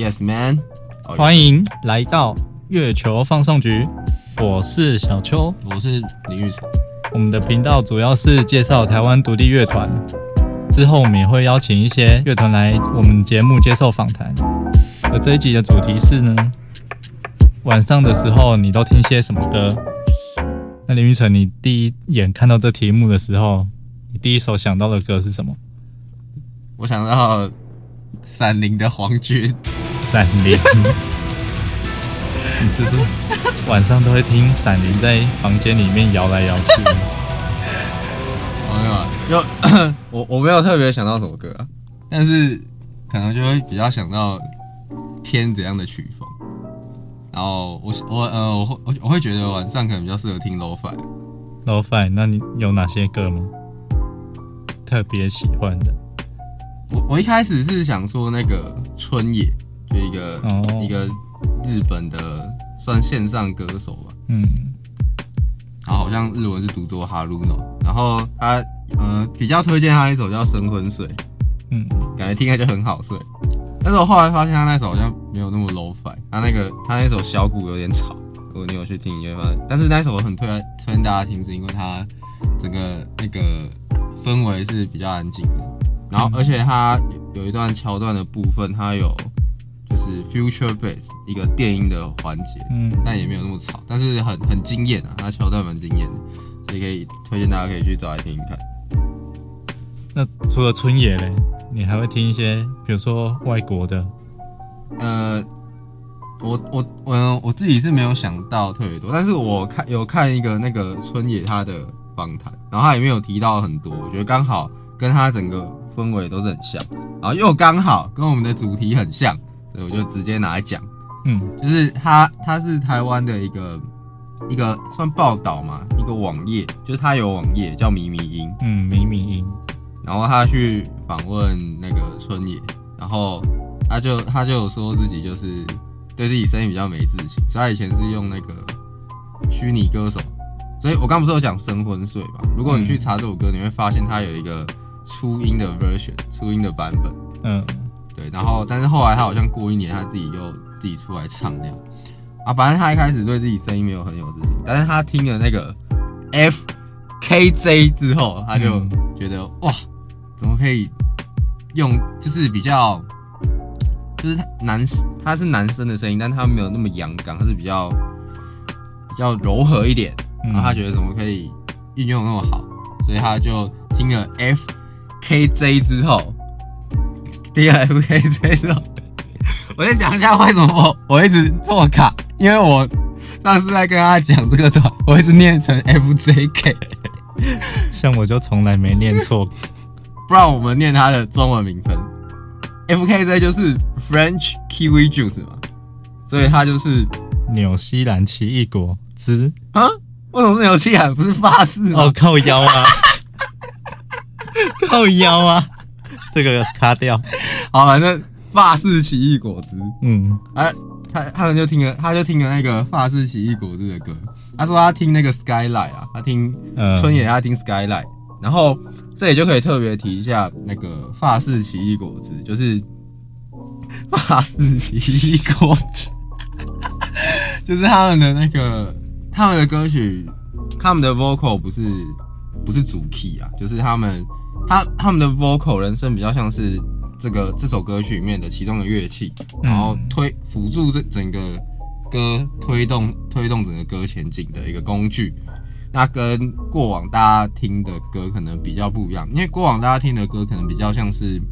Yes Man，欢迎来到月球放送局，我是小邱，我是林玉成。我们的频道主要是介绍台湾独立乐团，之后我们也会邀请一些乐团来我们节目接受访谈。而这一集的主题是呢，晚上的时候你都听些什么歌？那林玉成，你第一眼看到这题目的时候，你第一首想到的歌是什么？我想到闪灵的黄军，闪灵。你是说晚上都会听闪灵在房间里面摇来摇去吗？没有啊，就 我我没有特别想到什么歌啊，但是可能就会比较想到偏怎样的曲风。然后我我呃我会我我会觉得晚上可能比较适合听 low fi。low fi，那你有哪些歌吗？特别喜欢的？我我一开始是想说那个春野，就一个、哦。一个日本的算线上歌手吧，嗯，然后好像日文是读作哈鲁诺，然后他呃比较推荐他一首叫《深昏睡》，嗯，感觉听起来就很好睡。但是我后来发现他那首好像没有那么 low fi，他那个他那首小鼓有点吵，如果你有去听你会发现，但是那首我很推推荐大家听，是因为它整个那个氛围是比较安静的，然后而且它有一段桥段的部分，它有就是 future bass 一个电音的环节，嗯，但也没有那么吵，但是很很惊艳啊，它桥段蛮惊艳的，所以可以推荐大家可以去找来听听看。那除了春野嘞，你还会听一些，比如说外国的？呃，我我我我自己是没有想到特别多，但是我看有看一个那个春野他的访谈，然后他里面有提到很多，我觉得刚好跟他整个氛围都是很像，然后又刚好跟我们的主题很像，所以我就直接拿来讲，嗯。就是他他是台湾的一个一个算报道嘛，一个网页，就是他有网页叫咪咪音，嗯，迷迷音，然后他去访问那个春野，然后他就他就有说自己就是对自己声音比较没自信，所以他以前是用那个虚拟歌手，所以我刚不是有讲生昏睡嘛？如果你去查这首歌，你会发现它有一个初音的 version，初音的版本，嗯对，然后但是后来他好像过一年他自己又自己出来唱那样啊，反正他一开始对自己声音没有很有自信，但是他听了那个 F K J 之后，他就嗯觉得、哇，怎么可以用就是比较就是他男他是男生的声音，但他没有那么阳刚，他是比较比较柔和一点，嗯然后他觉得怎么可以运用那么好，所以他就听了 F K J 之后。第二 F K J 之后，我先讲一下为什么我我一直这么卡，因为我上次在跟他讲这个团，我一直念成 F J K，像我就从来没念错，不然我们念它的中文名称。F K J 就是 French Kiwi Juice 嘛，所以它就是纽西兰奇异果汁，啊，为什么是纽西兰不是法式吗？哦，靠腰啊，靠腰啊，这个卡掉，好，反正法式奇异果汁，嗯啊，他他们就听了，他就听了那个法式奇异果汁的歌。他说他听那个 Skyline 啊，他听呃春野，他听 Skyline，、嗯。然后这里就可以特别提一下那个法式奇异果汁，就是法式奇异果汁，就是他们的那个他们的歌曲，他们的 vocal 不是不是主 key 啊，就是他们他他们的 vocal 人声比较像是这个这首歌曲里面的其中的乐器，然后推辅助这整个歌推动推动整个歌前进的一个工具。那跟过往大家听的歌可能比较不一样，因为过往大家听的歌可能比较像是，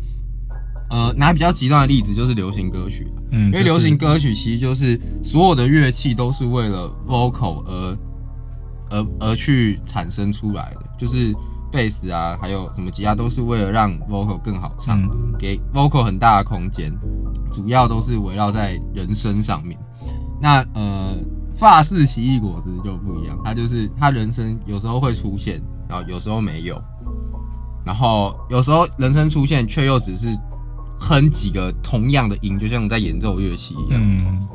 呃，拿比较极端的例子就是流行歌曲，嗯，因为流行歌曲其实就是所有的乐器都是为了 vocal 而而而去产生出来的，就是贝斯啊，还有什么吉他都是为了让 vocal 更好唱，嗯给 vocal 很大的空间，主要都是围绕在人声上面。那呃，法式奇异果汁就不一样，它就是它人声有时候会出现，然后有时候没有，然后有时候人声出现却又只是哼几个同样的音，就像你在演奏乐器一样。嗯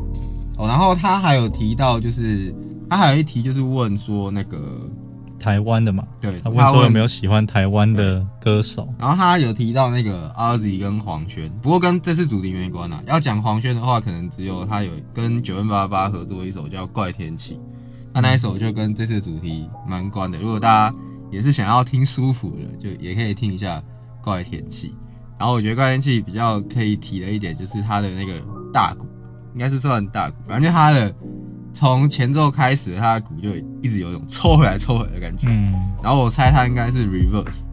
哦，然后他还有提到，就是他还有一题就是问说那个台湾的嘛，对，他问说有没有？喜欢台湾的歌手，然后他有提到那个阿 Z 跟黄轩，不过跟这次主题没关啊。要讲黄轩的话，可能只有他有跟九 N 八八合作一首叫《怪天气》，那那一首就跟这次主题蛮关的。如果大家也是想要听舒服的，就也可以听一下《怪天气》。然后我觉得《怪天气》比较可以提的一点就是他的那个大鼓，应该是算大鼓，反正就他的从前奏开始，他的鼓就一直有一种抽回来抽回来的感觉。嗯，然后我猜它应该是 reverse。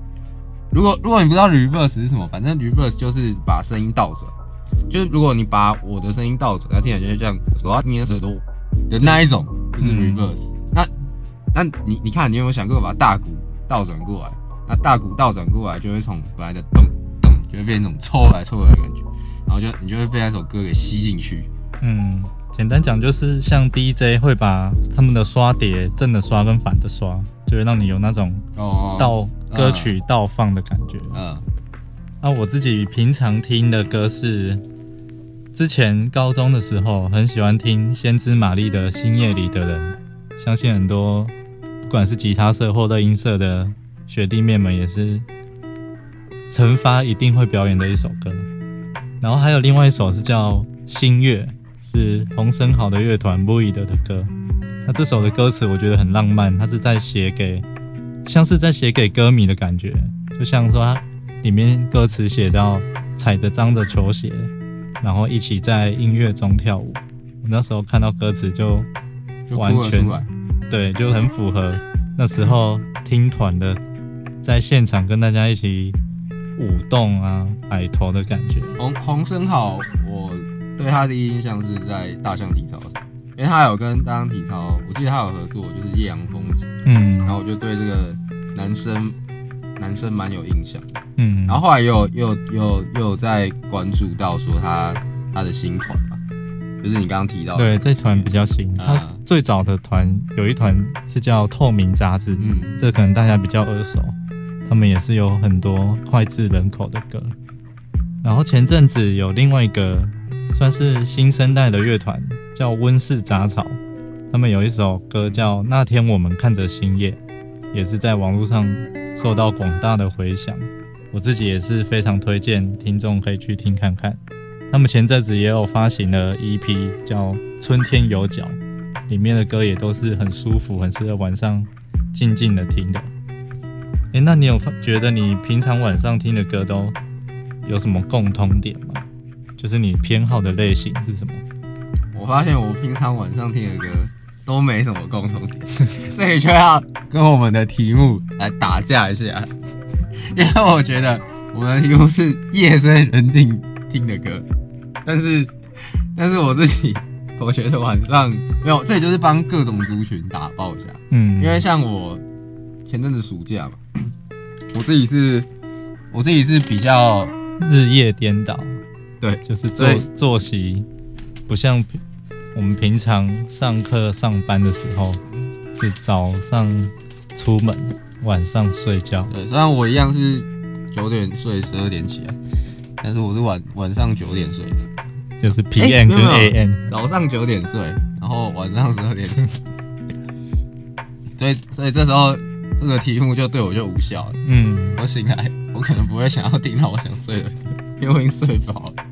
如果如果你不知道 reverse 是什么，反正 reverse 就是把声音倒转，就是如果你把我的声音倒转，那听起来就是这样手要捏舌头的那一种，就是 reverse。那那你你看，你有没有想过把大鼓倒转过来？那大鼓倒转过来就会从本来的咚咚，就会变成一种抽来抽回来的感觉，然后就你就会被那首歌给吸进去。嗯，简单讲就是像 DJ 会把他们的刷碟正的刷跟反的刷，就会让你有那种哦，倒歌曲倒放的感觉。嗯啊，我自己平常听的歌是，之前高中的时候很喜欢听先知玛丽的《星夜里的人》，相信很多不管是吉他社或乐音社的学弟妹们也是惩罚一定会表演的一首歌。然后还有另外一首是叫《星月》，是洪生好的乐团 Void 的歌。那这首的歌词我觉得很浪漫，它是在写给，像是在写给歌迷的感觉，就像说它里面歌词写到踩着脏的球鞋，然后一起在音乐中跳舞。我那时候看到歌词就就完全。对，就很符合那时候听团的，在现场跟大家一起舞动啊、摆头的感觉。洪洪生豪，我对他的印象是在大象体操因为他有跟大象体操，我记得他有合作，就是叶阳风景，嗯然后我就对这个男生男生蛮有印象。嗯，然后后来又又有又有又有在关注到说他他的新团嘛，就是你刚刚提到的，对这团比较新，啊他最早的团有一团是叫透明杂志，嗯这可能大家比较耳熟，他们也是有很多脍炙人口的歌。然后前阵子有另外一个算是新生代的乐团，叫温室杂草，他们有一首歌叫《那天我们看着星夜》，也是在网络上受到广大的回响。我自己也是非常推荐听众可以去听看看。他们前阵子也有发行了 EP，叫《春天有脚》，里面的歌也都是很舒服，很适合晚上静静的听的。诶，那你有发觉得你平常晚上听的歌都有什么共通点吗？就是你偏好的类型是什么？我发现我平常晚上听的歌都没什么共同点，这里就要跟我们的题目来打架一下，因为我觉得我们的题目是夜深人静听的歌，但是但是我自己我觉得晚上没有，这里就是帮各种族群打包一下，嗯，因为像我前阵子暑假嘛，我自己是我自己是比较日夜颠倒，对就是作所以作息不像我们平常上课上班的时候是早上出门，晚上睡觉。对，虽然我一样是九点睡，十二点起来，但是我是晚晚上九点睡，就是 PM 跟 AM，早上九点睡，然后晚上十二点起。所以所以这时候这个题目就对我就无效了。嗯，我醒来，我可能不会想要听到我想睡的歌，因为我已经睡饱了。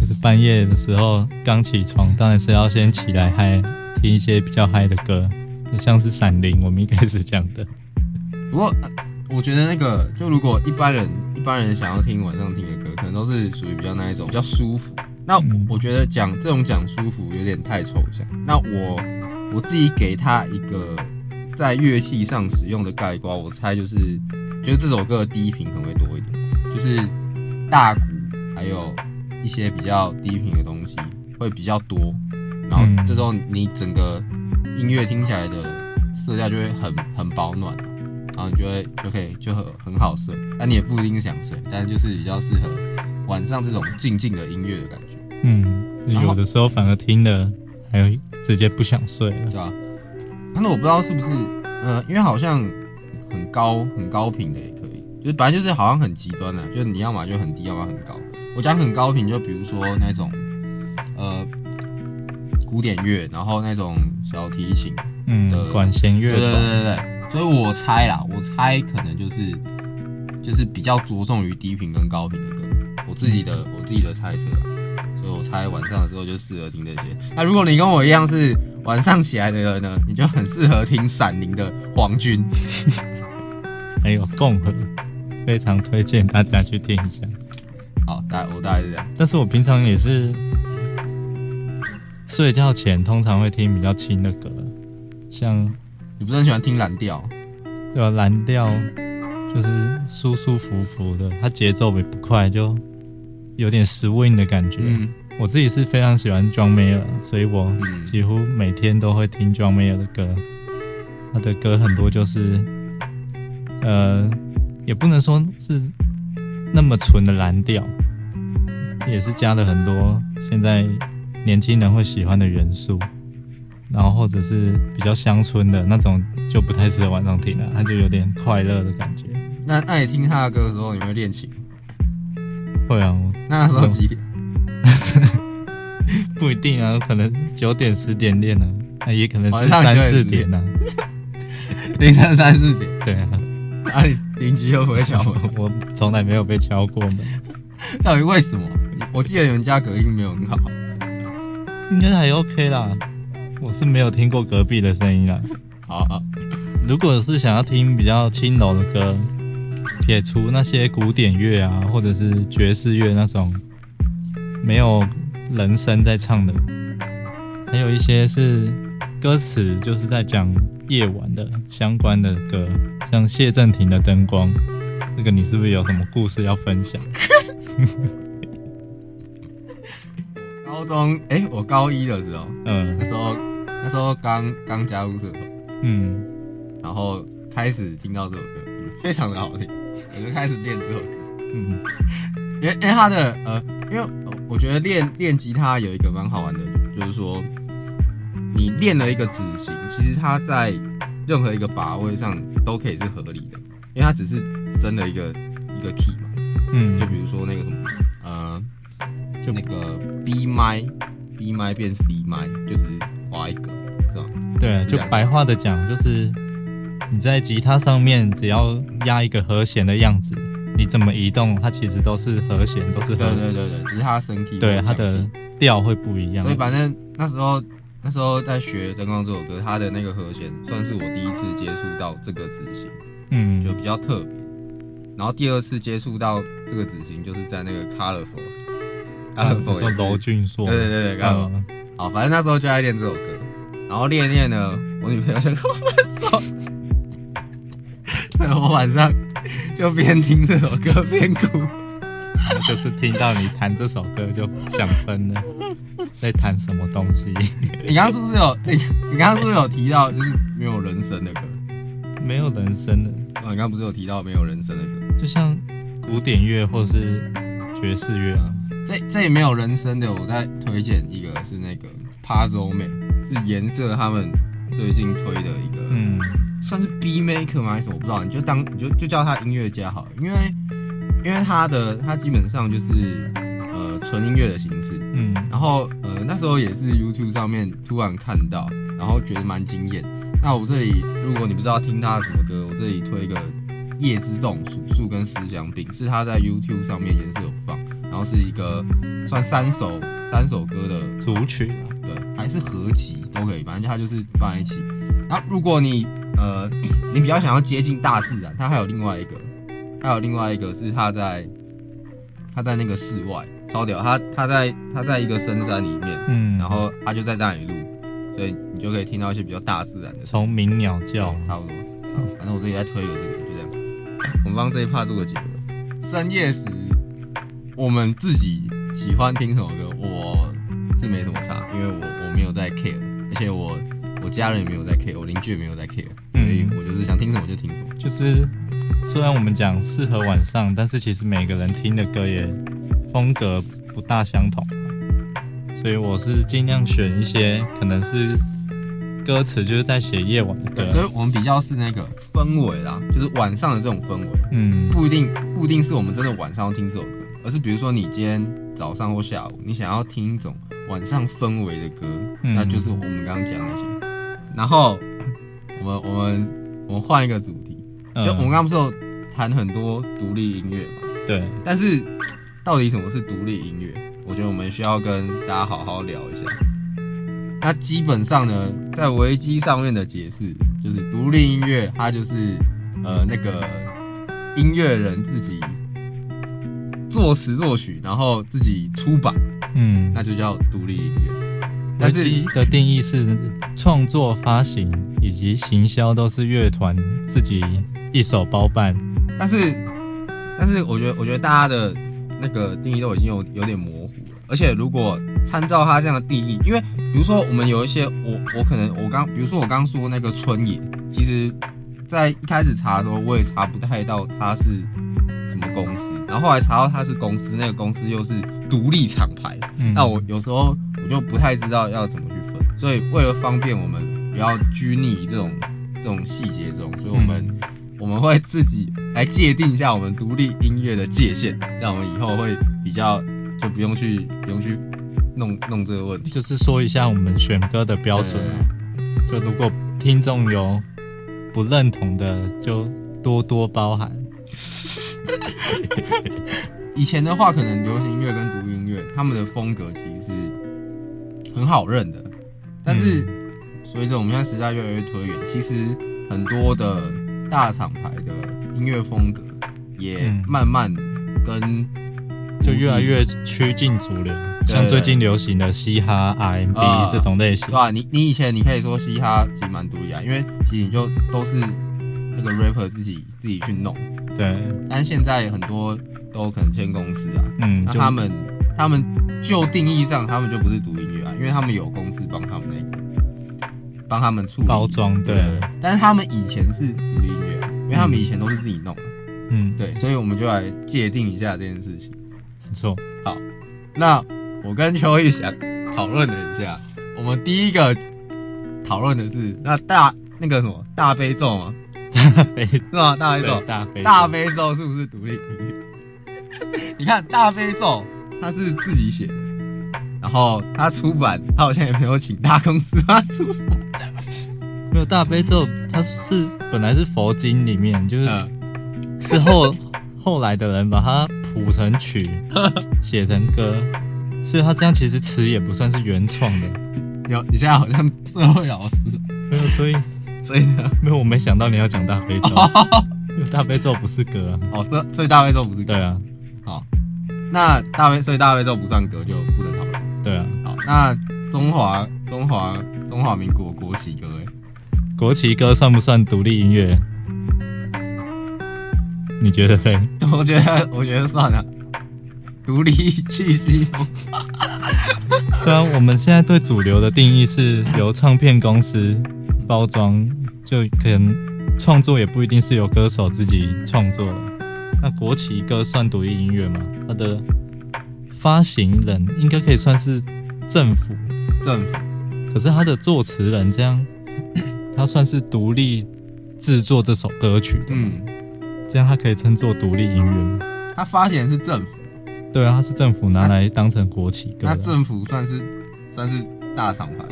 就是半夜的时候刚起床，当然是要先起来嗨，听一些比较嗨的歌，就像是《闪灵》我们一开始讲的。不过呃我觉得那个，就如果一般人一般人想要听晚上听的歌，可能都是属于比较那一种比较舒服。那嗯我觉得讲这种讲舒服有点太抽象。那我我自己给他一个在乐器上使用的概括，我猜就是就是这首歌的低频可能会多一点，就是大鼓还有一些比较低频的东西会比较多，然后嗯这时候你整个音乐听起来的色调就会很很保暖、啊，然后你就会就可以就很很好睡，但你也不一定想睡，但就是比较适合晚上这种静静的音乐的感觉，嗯，有的时候反而听了还有直接不想睡了。对吧？但是我不知道是不是呃，因为好像很高很高频的也可以，就是本来就是好像很极端的、就是你要么就很低，要么很高。我讲很高频，就比如说那种呃古典乐，然后那种小提琴，嗯，管弦乐对对对，对对，所以我猜啦，我猜可能就是就是比较着重于低频跟高频的歌，我自己的我自己的猜测啦，所以我猜晚上的时候就适合听这些。那如果你跟我一样是晚上起来的人呢，你就很适合听闪灵的黄军。还有共和，非常推荐大家去听一下。好，大我大概是这样。但是我平常也是睡觉前通常会听比较轻的歌，像你不是很喜欢听蓝调？对啊、蓝调就是舒舒服服的，它节奏也不快，就有点 swing 的感觉。嗯我自己是非常喜欢 John Mayer，所以我嗯几乎每天都会听 John Mayer 的歌。他的歌很多就是，呃，也不能说是那么纯的蓝调，也是加了很多现在年轻人会喜欢的元素，然后或者是比较乡村的那种，就不太适合晚上听了，它就有点快乐的感觉。那那你听他的歌的时候，你会练琴吗？会啊，我那那时候几点？不一定啊，可能九点十点练呢、啊，那也可能晚上9是三点四10点点呢、凌晨三四点，对啊，那你邻居又不会敲门？我从来没有被敲过门，到底为什么？我记得你们家隔音没有很好。应该还 OK 啦。我是没有听过隔壁的声音啦。好好，如果是想要听比较轻柔的歌，撇除那些古典乐啊，或者是爵士乐那种没有人声在唱的，还有一些是歌词就是在讲夜晚的相关的歌，像谢震廷的《灯光》，这个你是不是有什么故事要分享？高中哎、我高一的时候，嗯。那时候那时候刚刚加入社团，嗯。然后开始听到这首歌，非常的好听，我就开始练这首歌。嗯。因为因为他的呃，因为呃我觉得练练吉他有一个蛮好玩的，就是说你练了一个指型，其实它在任何一个把位上都可以是合理的，因为它只是升了一个一个 key 嘛，嗯，就比如说那个什么呃，就那个 B 麦 B 麦变 C 麦，就只是画一个，是吧？对就白话的讲，就是你在吉他上面只要压一个和弦的样子，你怎么移动，它其实都是和弦，都是对和对对对，只是它升 key，对它的调会不一样所以。反正那时候那时候在学《灯光》这首歌，它的那个和弦算是我第一次接触到这个指型，嗯就比较特别。然后第二次接触到这个指型，就是在那个 Colorful。啊 Colorful 说也是娄俊硕，对对对对，Colorful。嗯好，反正那时候就在练这首歌，然后练一练呢，我女朋友就跟我分手，所以我晚上就边听这首歌边哭。就是听到你弹这首歌就想分了，在弹什么东西？你刚刚是不是有你你刚刚是不是有提到就是没有人声的歌？没有人声的，哦，你刚刚不是有提到没有人声的歌？就像古典乐或是爵士乐啊。这这也没有人生的，我再推荐一个是那个 Puzzle Man，是颜色他们最近推的一个，嗯。算是 B Maker 吗？还是什么？我不知道，你就当你就就叫他音乐家好了，因为因为他的他基本上就是呃纯音乐的形式，嗯。然后呃那时候也是 YouTube 上面突然看到，然后觉得蛮惊艳。那我这里如果你不知道听他的什么歌，我这里推一个《夜之洞》数数跟思想饼，是他在 YouTube 上面颜色有放，然后是一个算三首三首歌的组曲啊，对，还是合集都可以，反正它就是放在一起。那如果你呃 你比较想要接近大自然，它还有另外一个，还有另外一个是他在他在那个室外超屌，他他在他在一个深山里面，嗯，然后他就在那里录，所以你就可以听到一些比较大自然的声从鸣鸟，叫，差不多。好，反正我自己在推一个这个，就这样。我们帮这一趴做个结尾。深夜时，我们自己喜欢听什么歌，我是没什么差，因为我我没有在 care，而且我我家人也没有在 care，我邻居也没有在 care，所以我就是想听什么就听什么。就是虽然我们讲适合晚上，但是其实每个人听的歌也风格不大相同，所以我是尽量选一些可能是歌词就是在写夜晚的对，歌，所以我们比较是那个氛围啦，就是晚上的这种氛围，嗯。不一定不一定是我们真的晚上要听这首歌，而是比如说你今天早上或下午，你想要听一种晚上氛围的歌，嗯那就是我们刚刚讲那些。然后我们我们我们换一个主题，嗯就我们刚刚不是有谈很多独立音乐嘛？对，但是到底什么是独立音乐？我觉得我们需要跟大家好好聊一下。那基本上呢，在维基上面的解释就是，独立音乐它就是呃那个音乐人自己作词作曲，然后自己出版，嗯，那就叫独立音乐。维但是基的定义是创作、发行以及行销都是乐团自己一手包办。但是，但是我觉得，我觉得大家的那个定义都已经有有点模糊了。而且，如果参照他这样的定义，因为比如说我们有一些，我我可能我刚，比如说我刚刚说那个春野，其实在一开始查的时候，我也查不太到他是什么公司，然后后来查到它是公司，那个公司又是独立厂牌，嗯，那我有时候我就不太知道要怎么去分，所以为了方便我们不要拘泥于这种这种细节中，所以我们、我们会自己来界定一下我们独立音乐的界限，这样我们以后会比较就不用去不用去弄弄这个问题。就是说一下我们选歌的标准啊。就如果听众有不认同的，就多多包涵。以前的话，可能流行音乐跟独立音乐他们的风格其实是很好认的，但是随着我们现在时代越来越推远，其实很多的大厂牌的音乐风格也嗯。慢慢跟就越来越趋近主流，像最近流行的嘻哈、R&B 啊这种类型。对，吧？你你以前你可以说嘻哈其实蛮独立啊，因为其实你就都是那个 rapper 自己自己去弄，对，但现在很多都可能签公司啊，嗯，那他们他们就定义上，他们就不是独立音乐啊，因为他们有公司帮他们那个帮他们处理。包装，对，但是他们以前是独立音乐啊，因为他们以前都是自己弄的，嗯，对，所以我们就来界定一下这件事情。没错，好那我跟邱毅想讨论了一下，我们第一个讨论的是那大那个什么大悲咒吗？大悲是吗？大悲咒，大悲大悲咒是不是独立音乐？你看大悲咒，他是自己写的，然后他出版，他好像也没有请大公司帮他出版。没有大悲咒，它是本来是佛经里面，就是嗯，之后后来的人把它谱成曲，写成歌，所以他这样其实词也不算是原创的。有你现在好像社会老师，没有，所以所以呢，没有，我没想到你要讲大悲咒，因为大悲咒不是歌啊。哦，所所以大悲咒不是歌对啊，好，那大悲所以大悲咒不算歌就不能讨论。对啊，好，那中华中华中华民国国旗歌，哎，国旗歌算不算独立音乐？你觉得嘞？我觉得我觉得算了，独立气息风。对啊，我们现在对主流的定义是由唱片公司包装，就可能创作也不一定是由歌手自己创作。那国旗歌算独立音乐吗？它的发行人应该可以算是政府，政府。可是他的作词人这样，他算是独立制作这首歌曲的，嗯，这样他可以称作独立音乐吗？他发行人是政府，对啊，他是政府拿来当成国旗歌的，那政府算是算是大厂牌，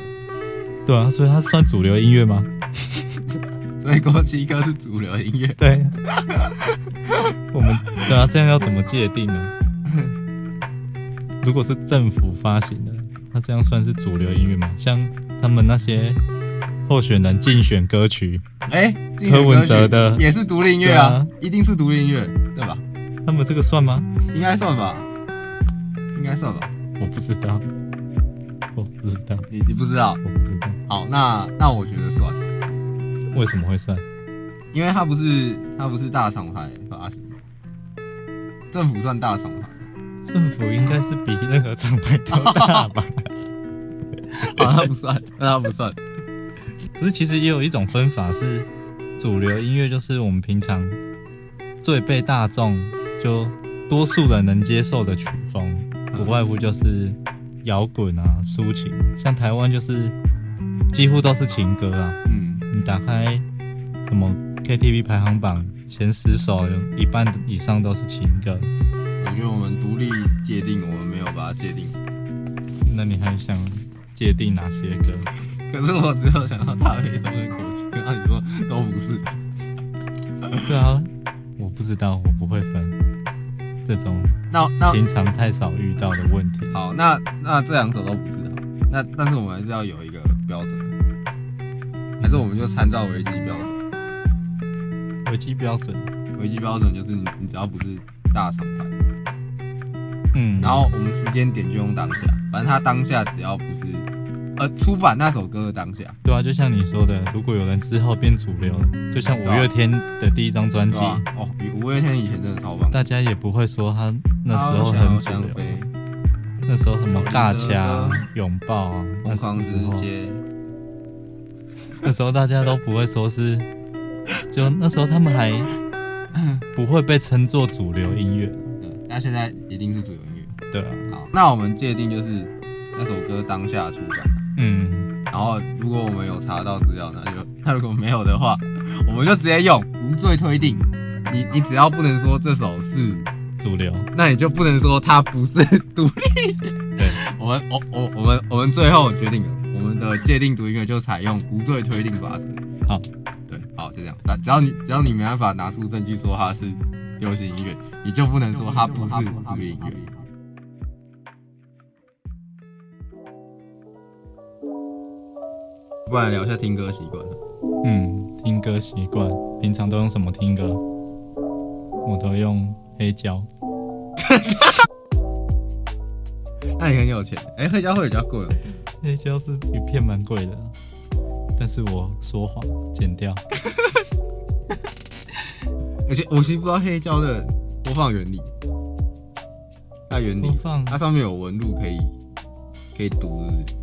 对啊，所以它算主流音乐吗？所以国旗歌是主流音乐。对，我们对啊，这样要怎么界定呢？如果是政府发行的，那这样算是主流音乐吗？像他们那些候选人竞选歌曲，哎、柯文哲的也是独立音乐啊，啊一定是独立音乐，对吧？他们这个算吗？应该算吧，应该算吧。我不知道，我不知道，你你不知道？我不知道，好，那那我觉得算，为什么会算？因为它不是它不是大厂牌发行，政府算大厂牌，政府应该是比任何厂牌都大吧？好，它不算，那它不算。可是其实也有一种分法是，主流音乐就是我们平常最被大众就多数人能接受的曲风，不外乎就是摇滚啊、抒情，像台湾就是几乎都是情歌啊。嗯，你打开什么 KTV 排行榜前十首，有一半以上都是情歌。我觉得我们独立界定，我们没有把它界定。那你还想界定哪些歌？可是我只有想到大悲咒跟国旗，刚刚你说都不是。对啊，我不知道，我不会分这种那那平常太少遇到的问题。好，那那这两首都不是好，那但是我们还是要有一个标准，还是我们就参照维基标准？维基标准，维基标准就是你你只要不是大厂牌，嗯，然后我们时间点就用当下，反正他当下只要不是呃出版那首歌的当下，对啊，就像你说的，如果有人之后变主流，就像五月天的第一张专辑？哦，比五月天以前真的超棒。大家也不会说他那时候很主流。那时候什么大掐、拥抱啊，那疯狂世时候，界，那时候大家都不会说是，就那时候他们还不会被称作主流音乐，对，那现在一定是主流音乐。对啊，好，那我们界定就是那首歌当下出版，嗯，然后如果我们有查到资料，那就那如果没有的话，我们就直接用无罪推定。你你只要不能说这首是，主流，那你就不能说它不是独立。对，我们我我我们我们最后决定了，我们的界定独立音乐就采用无罪推定法则。好，对，好，就这样。那只要你只要你没办法拿出证据说它是流行音乐，你就不能说它不是独立音乐。不然聊一下听歌习惯。嗯，听歌习惯，平常都用什么听歌？我都用黑胶，那你很有钱，哎、黑胶会比较贵哦。黑胶是一片蛮贵的，但是我说谎，剪掉，而且我其实不知道黑胶的播放原理，它原理，放，它上面有纹路可以可以读是是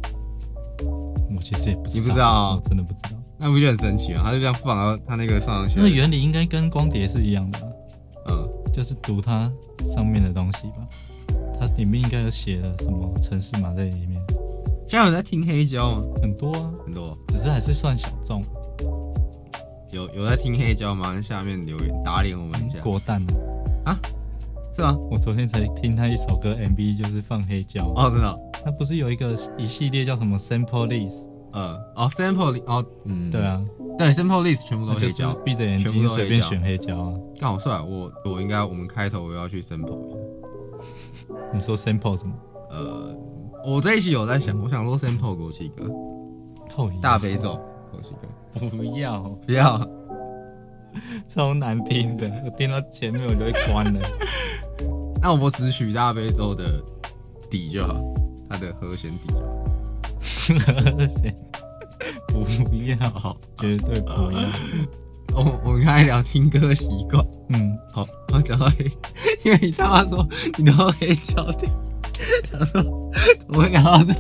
我其实也不知道，你不知道真的不知道。那不就很神奇啊？它就这样放，然后它那个放上去那个，原理应该跟光碟是一样的啊、嗯，就是读它上面的东西吧。它里面应该有写了什么城市码在里面，现在有在听黑胶吗？很多啊，很多，只是还是算小众。有有在听黑胶吗？下面留言打脸我们一下，果蛋啊，是吗？我昨天才听他一首歌 MV，就是放黑胶。哦，真的哦，他不是有一个一系列叫什么 Sample List？呃，哦，sample 里哦，嗯，对，啊，对，sample list 全部都黑胶，闭着眼睛随便胶选黑胶啊。刚好帅，我我应该我们开头我要去 sample 一下。你说 Sample 什么？呃，我这一期有在想，我想说 sample 国旗歌，大悲咒国旗歌，不要，不要，超难听的，我听到前面我就会关了。那我只取大悲咒的底就好，它的和弦底 就好。不要，好，绝对不要。我我们刚才聊听歌习惯，嗯，好，我讲到黑，因为你他妈说你都黑胶听，想说怎么会聊到这？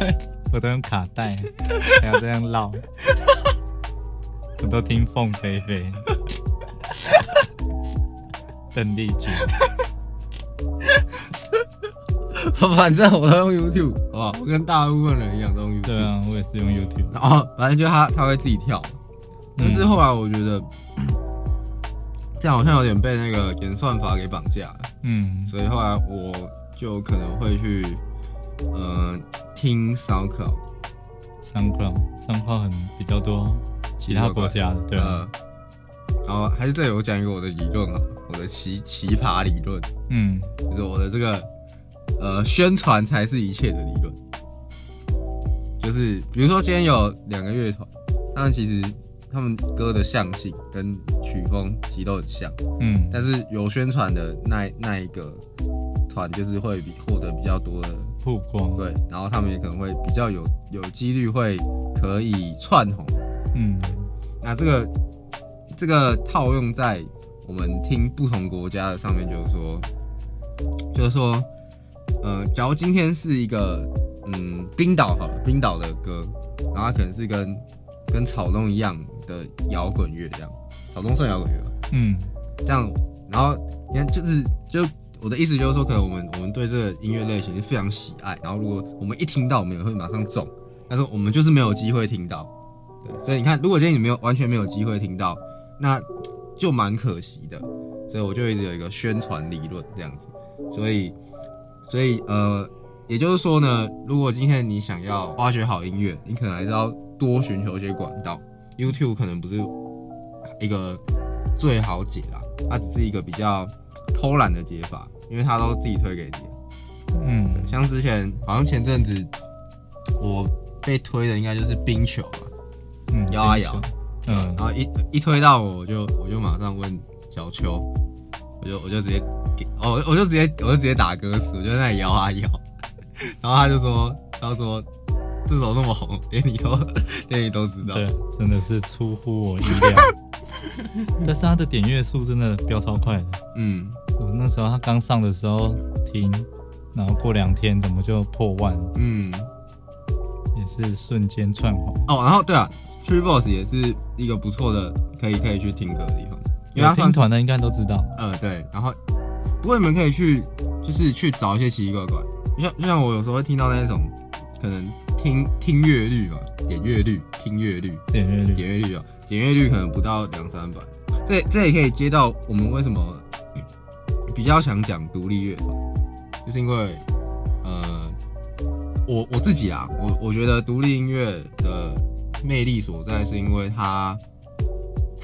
我都用卡带，还要这样绕。我都听凤飞飞、邓丽君。反正我都用 YouTube，好不好？我跟大部分人一样都用 YouTube。对啊，我也是用 YouTube。然后反正就他他会自己跳，但是后来我觉得、这样好像有点被那个演算法给绑架了，嗯，所以后来我就可能会去呃听 SoundCloud，SoundCloud SoundCloud 很比较多其他国家的，对啊，呃，然后还是这里我讲一个我的理论啊，我的奇奇葩理论，嗯。就是我的这个呃宣传才是一切的理论。就是比如说今天有两个乐团，他们其实他们歌的象性跟曲风其实都很像，嗯但是有宣传的那那一个团就是会比获得比较多的曝光，对，然后他们也可能会比较有有几率会可以串红。嗯那这个这个套用在我们听不同国家的上面，就是说，就是说，呃，假如今天是一个嗯冰岛好了，冰岛的歌，然后它可能是跟跟草东一样的摇滚乐这样，草东算摇滚乐吧，嗯。这样，然后你看就是就我的意思就是说，可能我们我们对这个音乐类型是非常喜爱，然后如果我们一听到，我们也会马上中，但是我们就是没有机会听到，对，所以你看，如果今天你没有完全没有机会听到，那就蛮可惜的，所以我就一直有一个宣传理论这样子，所以所以呃，也就是说呢，如果今天你想要挖掘好音乐，你可能还是要多寻求一些管道，YouTube 可能不是一个最好解啦，它只是一个比较偷懒的解法，因为它都自己推给你。嗯，像之前好像前阵子我被推的应该就是冰球吧，嗯，摇啊摇，嗯然，后一一推到我，我就我就马上问小秋，我就我就直接给，哦，我就直接我就直接打歌词，我就在那里摇啊摇，然后他就说，他说这首那么红，连你都连你都知道，对，真的是出乎我意料。但是他的点阅数真的飙超快的，嗯，我那时候他刚上的时候听，然后过两天怎么就破万，嗯，也是瞬间窜红。哦，然后对啊，Tree Boss 也是一个不错的可以可以去听歌的地方，因为有它算是听团的应该都知道，呃，对，然后不过你们可以去，就是去找一些奇奇怪怪，就像就像我有时候会听到那种可能听听阅率嘛，点阅率、听阅率、点阅率。点阅率啊，点阅率可能不到两三百，这这也可以接到我们为什么比较想讲独立乐。团，就是因为呃，我我自己啊，我我觉得独立音乐的魅力所在，是因为它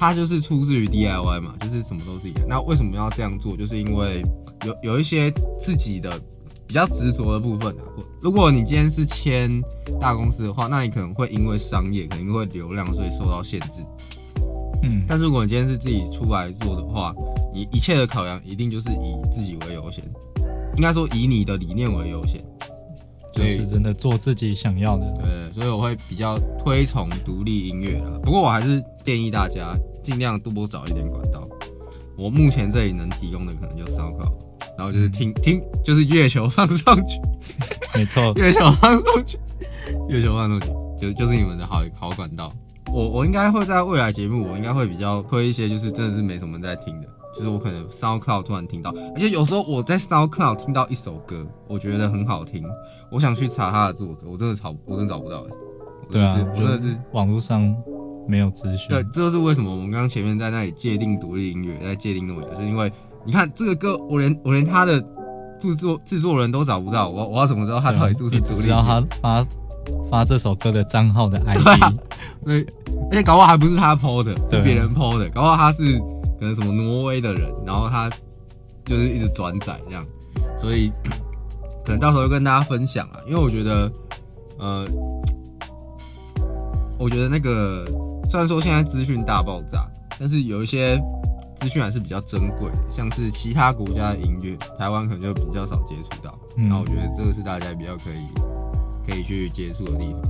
它就是出自于 DIY 嘛，就是什么都自己来。那为什么要这样做？就是因为有有一些自己的比较执着的部分啊。如果你今天是签大公司的话，那你可能会因为商业，可能因为流量，所以受到限制。嗯，但是如果你今天是自己出来做的话，你一切的考量一定就是以自己为优先，应该说以你的理念为优先。所以就是真的做自己想要的。对，所以我会比较推崇独立音乐啦。不过我还是建议大家尽量多找一点管道。我目前这里能提供的可能就烧烤，然后就是听听，就是月球放上去，没错，月球放上去，月球放上去，就就是你们的好好管道。我我应该会在未来节目，我应该会比较推一些，就是真的是没什么在听的，就是我可能 SoundCloud 突然听到，而且有时候我在 SoundCloud 听到一首歌，我觉得很好听，我想去查它的作者，我真的找我真的找不到、欸，对啊真的是。网络上没有资讯。对，这就是为什么我们刚刚前面在那里界定独立音乐，在界定那么久，是因为你看这个歌，我连我连他的制作制作人都找不到，我我要怎么知道他到底是不是你独立知道他发发这首歌的账号的 ID，所以，而且搞不好还不是他 PO 的，是别人 PO 的，搞不好他是可能什么挪威的人，然后他就是一直转载这样，所以可能到时候会跟大家分享啊，因为我觉得，呃，我觉得那个虽然说现在资讯大爆炸，但是有一些资讯还是比较珍贵的，像是其他国家的音乐，台湾可能就比较少接触到，嗯那我觉得这个是大家比较可以可以去接触的地方。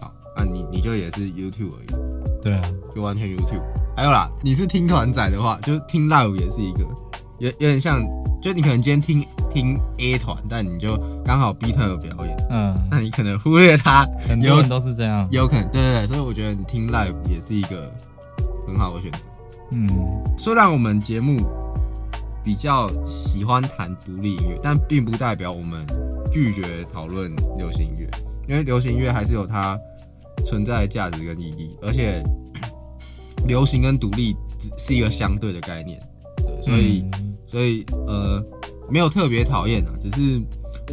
好，那你你就也是 YouTube 而已，对啊，就完全 YouTube。还有啦，你是听团仔的话，就听 live 也是一个，有有点像，就你可能今天听听 A 团，但你就刚好 B 团有表演，嗯，那你可能忽略它，有很多人都是这样。有可能，对对对，所以我觉得你听 live 也是一个很好的选择。嗯，虽然我们节目比较喜欢谈独立音乐，但并不代表我们拒绝讨论流行音乐，因为流行音乐还是有它存在的价值跟意义，而且流行跟独立只是一个相对的概念，对，所以、嗯所以呃没有特别讨厌啊，只是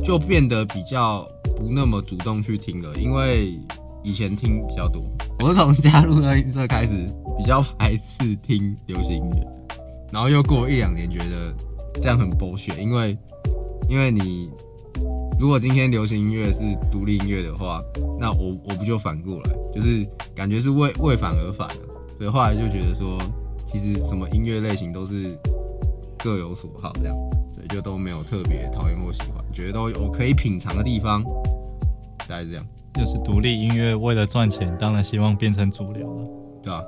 就变得比较不那么主动去听了，因为以前听比较多。我是从加入乐音社开始比较排斥听流行音乐，然后又过一两年觉得这样很剥削，因为因为你如果今天流行音乐是独立音乐的话，那我我不就反过来，就是感觉是为为反而反了，所以后来就觉得说，其实什么音乐类型都是各有所好这样，所以就都没有特别讨厌或喜欢，觉得都有可以品尝的地方，大概是这样，就是独立音乐为了赚钱，当然希望变成主流了。对吧、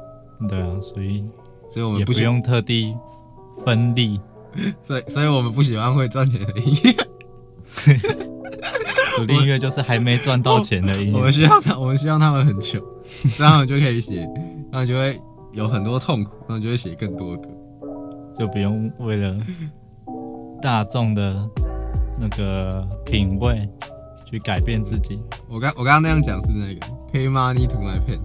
对啊，所以所以我们不喜，也不用特地分利。所以所以我们不喜欢会赚钱的音乐，独立音乐就是还没赚到钱的音乐我们。需要他，我们需要他们很穷，这样就可以写，他们就会有很多痛苦，他们就会写更多歌。就不用为了大众的那个品味去改变自己。我刚我刚刚那样讲是那个 pay money to my pen，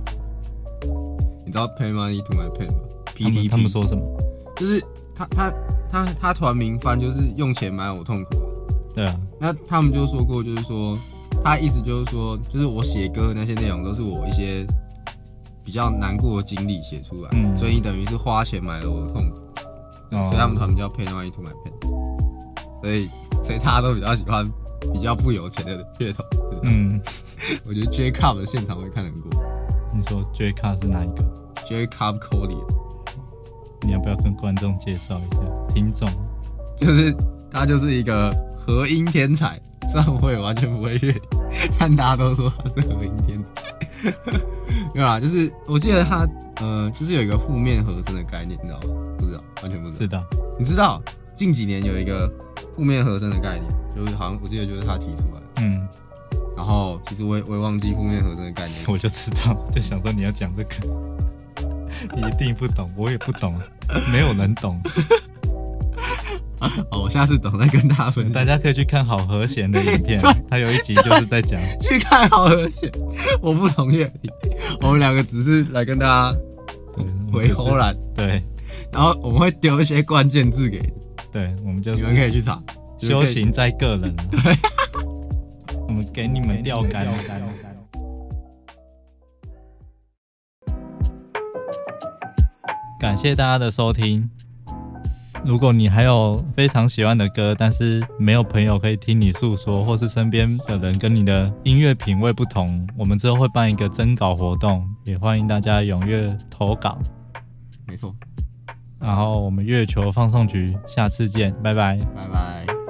你知道 pay money to my pen 吗他们？PTP，他们说什么？就是他他他他团名翻就是用钱买我痛苦啊。对啊，那他们就说过，就是说他意思就是说，就是我写歌的那些内容都是我一些比较难过的经历写出来，嗯所以你等于是花钱买了我的痛苦，所以他们团名叫 Pain on It to My Pain，所以所以大家都比较喜欢比较不有钱的乐团，嗯，嗯，我觉得 J Cup 的现场会看得很过你说 J 卡是哪一个？，J Cup Cody 你要不要跟观众介绍一下？听众。就是他就是一个和音天才，虽然我也完全不会乐理，但大家都说他是和音天才。没有啊，就是我记得他呃，就是有一个负面和声的概念，你知道吗？不知道，完全不知道。知道？你知道近几年有一个负面和声的概念，就是好像我记得就是他提出来的。嗯，然后其实我也我也忘记负面和声的概念。我就知道，就想说你要讲这个，你一定不懂，我也不懂，没有人懂。哦，我下次等再跟大家分享。大家可以去看好和弦的影片，他有一集就是在讲，去看好和弦，我不懂乐理，我们两个只是来跟大家回后栏，对然后我们会丢一些关键字给你，对，我们就你们可以去查。修行在个人。对，我们给你们钓竿。感谢大家的收听。如果你还有非常喜欢的歌，但是没有朋友可以听你诉说，或是身边的人跟你的音乐品味不同，我们之后会办一个征稿活动，也欢迎大家踊跃投稿。没错，然后我们月球放送局下次见，拜拜。拜拜。